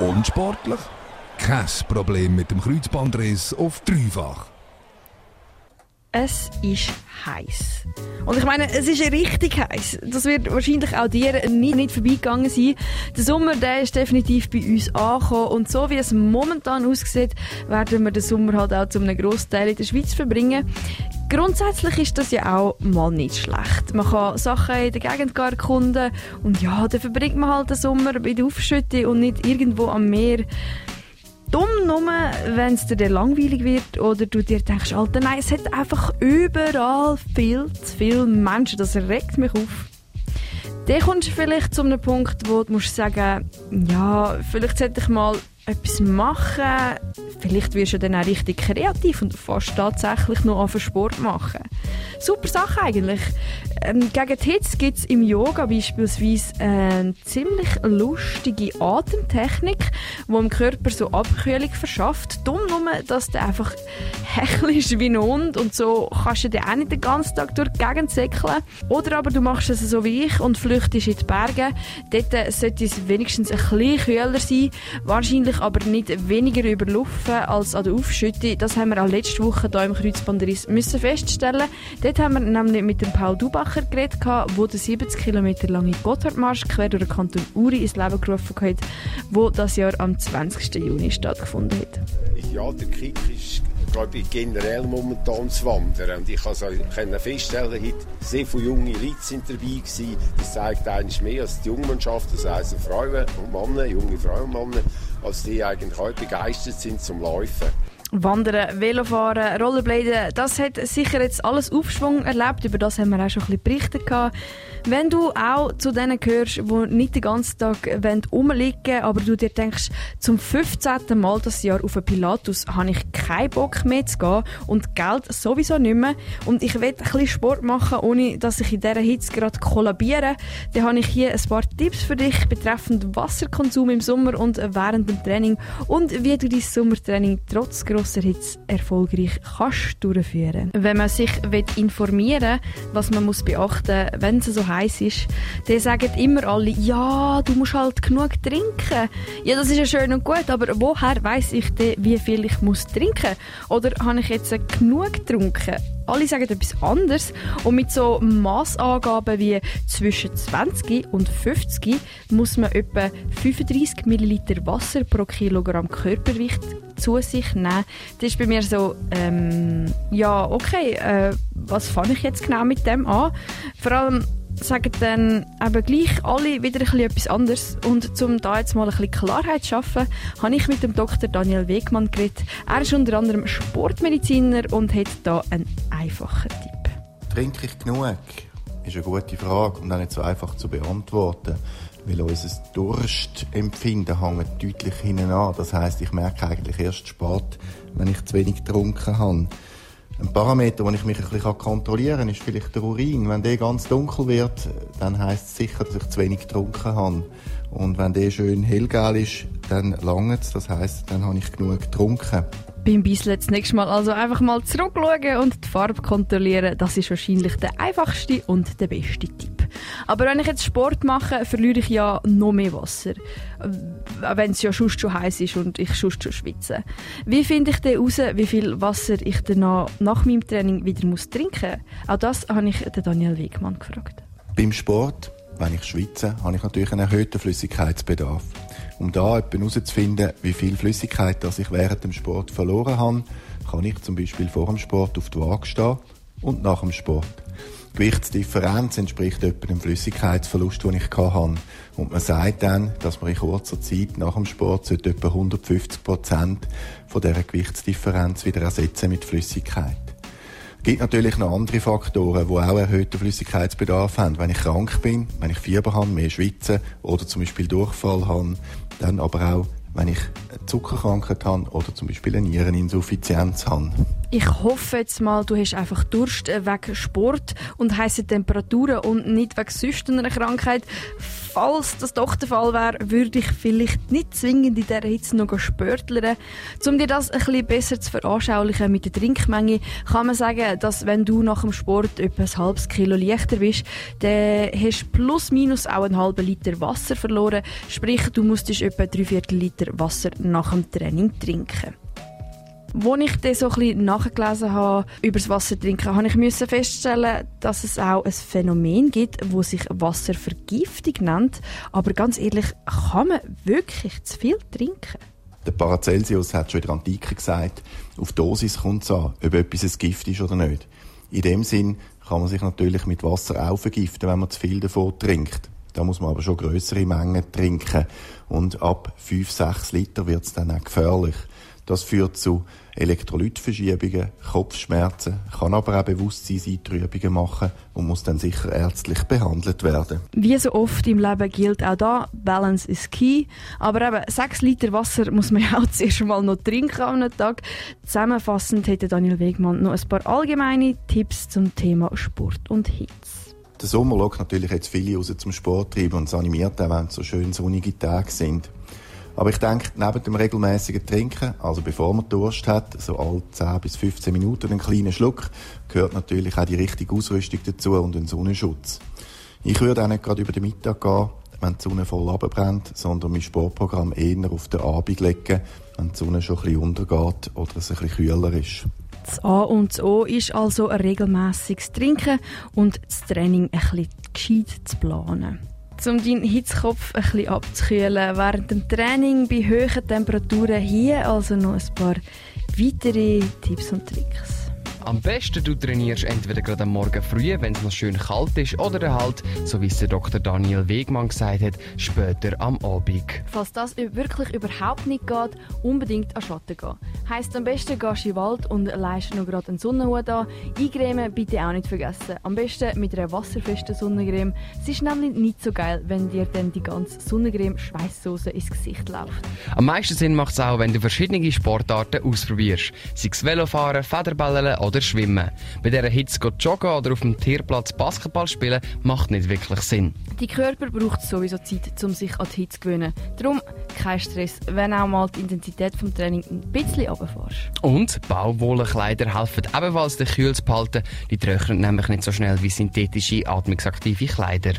Unsportlich? Kein Problem mit dem Kreuzbandriss auf dreifach. Es ist heiß. Und ich meine, es ist richtig heiß. Das wird wahrscheinlich auch dir nicht, nicht vorbeigegangen sein. Der Sommer, der ist definitiv bei uns angekommen. Und so wie es momentan aussieht, werden wir den Sommer halt auch zu einem Großteil in der Schweiz verbringen. Grundsätzlich ist das ja auch mal nicht schlecht. Man kann Sachen in der Gegend gar erkunden. Und ja, dann verbringt man halt den Sommer bei der Aufschütte und nicht irgendwo am Meer. Dumm nur, wenn es dir langweilig wird oder du dir denkst, Alter, nein, es hat einfach überall viel zu viele Menschen. Das regt mich auf. Dann kommst du vielleicht zu einem Punkt, wo du musst sagen, ja, vielleicht sollte ich mal etwas machen. Vielleicht wirst du dann auch richtig kreativ und fast tatsächlich noch auf Sport machen. Super Sache eigentlich. Ähm, gegen die Hitze gibt es im Yoga beispielsweise eine ziemlich lustige Atemtechnik, die dem Körper so Abkühlung verschafft. Dumm nur, dass du einfach hechelst wie ein Hund und so kannst du dann auch nicht den ganzen Tag durch die Gegend säckeln. Oder aber du machst es so wie ich und flüchtest in die Berge. Dort sollte es wenigstens ein bisschen kühler sein. Wahrscheinlich aber nicht weniger überlaufen als an der Aufschütte. Das haben wir auch letzte Woche hier im Kreuzbandriss müssen feststellen. Dort haben wir nämlich mit dem Paul Dubacher geredet, der den 70 Kilometer langen Gotthardmarsch quer durch den Kanton Uri ins Leben gerufen hat, wo das Jahr am 20. Juni stattgefunden hat. Ja, der Kick ist glaube ich, generell momentan zu wandern. Und ich kann feststellen, heute sehr viele junge Leute sind dabei gewesen. Das zeigt eigentlich mehr als die Jungmannschaft, das heisst Frauen und Männer, junge Frauen und Männer, als die eigentlich heute begeistert sind zum Laufen. Wandern, Velofahren, Rollerbladen, das hat sicher jetzt alles Aufschwung erlebt. Über das haben wir auch schon ein bisschen berichtet. Wenn du auch zu denen gehörst, die nicht den ganzen Tag rumliegen wollen, aber du dir denkst, zum 15. Mal das Jahr auf Pilatus habe ich keinen Bock mehr zu gehen und Geld sowieso nicht mehr und ich will ein bisschen Sport machen, ohne dass ich in dieser Hitze gerade kollabiere, dann habe ich hier ein paar Tipps für dich betreffend Wasserkonsum im Sommer und während dem Training und wie du dein Sommertraining trotz grosser Hitze erfolgreich kannst durchführen. Wenn man sich informieren will, was man muss beachten muss, wenn es so heiß ist, dann sagen immer alle, ja, du musst halt genug trinken. Ja, das ist ja schön und gut, aber woher weiß ich denn, wie viel ich muss trinken? Oder habe ich jetzt genug getrunken? Alle sagen etwas anderes und mit so Massangaben wie zwischen 20 und 50 muss man etwa 35 Milliliter Wasser pro Kilogramm Körpergewicht zu sich nehmen. Das ist bei mir so, ähm, ja, okay, äh, was fange ich jetzt genau mit dem an? Vor allem sagen dann eben gleich alle wieder etwas anderes. Und um da jetzt mal ein bisschen Klarheit zu schaffen, habe ich mit dem Dr. Daniel Wegmann geredet. Er ist unter anderem Sportmediziner und hat da einen einfachen Tipp. Trinke ich genug? Ist eine gute Frage und auch nicht so einfach zu beantworten. Weil unser Durstempfinden hängt deutlich hinten an. Das heisst, ich merke eigentlich erst spät, wenn ich zu wenig getrunken habe. Ein Parameter, den ich mich ein bisschen kontrollieren kann, ist vielleicht der Urin. Wenn der ganz dunkel wird, dann heisst es sicher, dass ich zu wenig getrunken habe. Und wenn der schön hellgel ist, dann langt es. Das heisst, dann habe ich genug getrunken. Beim Bissle das nächste Mal also einfach mal zurückschauen und die Farbe kontrollieren. Das ist wahrscheinlich der einfachste und der beste Tipp. Aber wenn ich jetzt Sport mache, verliere ich ja noch mehr Wasser. Äh, wenn es ja schon heiß ist und ich schon schon schwitze. Wie finde ich denn heraus, wie viel Wasser ich danach nach meinem Training wieder muss trinken muss? Auch das habe ich Daniel Wegmann gefragt. Beim Sport, wenn ich schwitze, habe ich natürlich einen erhöhten Flüssigkeitsbedarf. Um da herauszufinden, wie viel Flüssigkeit das ich während dem Sport verloren habe, kann ich zum Beispiel vor dem Sport auf die Waage stehen und nach dem Sport. Gewichtsdifferenz entspricht etwa dem Flüssigkeitsverlust, den ich hatte. Und man sagt dann, dass man in kurzer Zeit nach dem Sport etwa 150 Prozent von dieser Gewichtsdifferenz wieder ersetzen mit Flüssigkeit. Es gibt natürlich noch andere Faktoren, die auch erhöhten Flüssigkeitsbedarf haben. Wenn ich krank bin, wenn ich Fieber habe, mehr schwitze oder zum Beispiel Durchfall habe, dann aber auch, wenn ich eine Zuckerkrankheit habe oder zum Beispiel eine Niereninsuffizienz habe. Ich hoffe jetzt mal, du hast einfach Durst wegen Sport und heißen Temperaturen und nicht wegen sonst einer Krankheit. Falls das doch der Fall wäre, würde ich vielleicht nicht zwingend in dieser Hitze noch spörtlern. Um dir das ein bisschen besser zu veranschaulichen mit der Trinkmenge, kann man sagen, dass wenn du nach dem Sport etwa ein halbes Kilo leichter bist, dann hast du plus minus auch einen halben Liter Wasser verloren. Sprich, du musstest etwa drei Viertel Liter Wasser nach dem Training trinken. Als ich dann so ein nachgelesen habe über das Wasser trinken, habe ich feststellen, dass es auch ein Phänomen gibt, das sich Wasservergiftung nennt. Aber ganz ehrlich, kann man wirklich zu viel trinken? Der Paracelsius hat schon in der Antike gesagt, auf Dosis kommt es an, ob etwas ein Gift ist oder nicht. In dem Sinn kann man sich natürlich mit Wasser auch vergiften, wenn man zu viel davon trinkt. Da muss man aber schon größere Mengen trinken. Und ab 5, 6 Liter wird es dann auch gefährlich. Das führt zu Elektrolytverschiebungen, Kopfschmerzen, kann aber auch Bewusstseinseintrübungen machen und muss dann sicher ärztlich behandelt werden. Wie so oft im Leben gilt auch da, Balance is key. Aber eben, 6 Liter Wasser muss man ja auch zuerst mal noch trinken am Tag. Zusammenfassend hätte Daniel Wegmann noch ein paar allgemeine Tipps zum Thema Sport und Hitze. Der Sommer lockt natürlich jetzt viele raus zum Sport treiben und es animiert auch, wenn es so schön sonnige Tage sind. Aber ich denke, neben dem regelmäßigen Trinken, also bevor man Durst hat, so alle 10 bis 15 Minuten einen kleinen Schluck, gehört natürlich auch die richtige Ausrüstung dazu und ein Sonnenschutz. Ich würde auch nicht gerade über den Mittag gehen, wenn die Sonne voll abbrennt, sondern mein Sportprogramm eher auf den Abend legen, wenn die Sonne schon ein bisschen untergeht oder es ein bisschen kühler ist. Das A und das O ist also ein regelmäßiges Trinken und das Training ein bisschen gescheit zu planen um deinen Hitzkopf ein bisschen abzukühlen während dem Training bei hohen Temperaturen. Hier also noch ein paar weitere Tipps und Tricks. Am besten du trainierst entweder gerade am Morgen früh, wenn es noch schön kalt ist, oder halt, so wie es der Dr. Daniel Wegmann gesagt hat, später am Abend. Falls das wirklich überhaupt nicht geht, unbedingt an Schatten gehen. Heißt am besten gehst du in den Wald und leist noch gerade einen Sonnenhut an. Eingremen bitte auch nicht vergessen. Am besten mit einer wasserfesten Sonnencreme. Es ist nämlich nicht so geil, wenn dir dann die ganze Sonnencreme Schweißsoße ins Gesicht läuft. Am meisten Sinn macht es auch, wenn du verschiedene Sportarten ausprobierst. Sei es Velofahren, Federballen oder oder schwimmen. Bei dieser Hitze joggen oder auf dem Tierplatz Basketball spielen macht nicht wirklich Sinn. Die Körper braucht sowieso Zeit, um sich an die Hitze zu gewöhnen. Darum kein Stress, wenn auch mal die Intensität des Trainings ein bisschen runterfährst. Und Baumwollenkleider helfen ebenfalls, den Kühl zu behalten. Die trocknen nämlich nicht so schnell wie synthetische, atmungsaktive Kleider.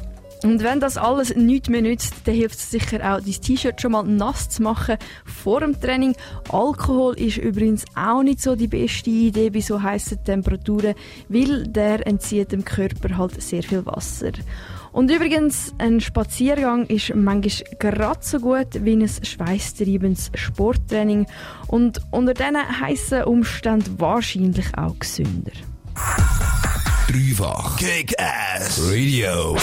Und wenn das alles nichts mehr nützt, dann hilft es sicher auch, dein T-Shirt schon mal nass zu machen vor dem Training. Alkohol ist übrigens auch nicht so die beste Idee bei so heißen Temperaturen, weil der entzieht dem Körper halt sehr viel Wasser. Und übrigens, ein Spaziergang ist manchmal gerade so gut wie ein schweißtreibendes Sporttraining und unter diesen heißen Umständen wahrscheinlich auch gesünder. Dreifach Kick-Ass Radio.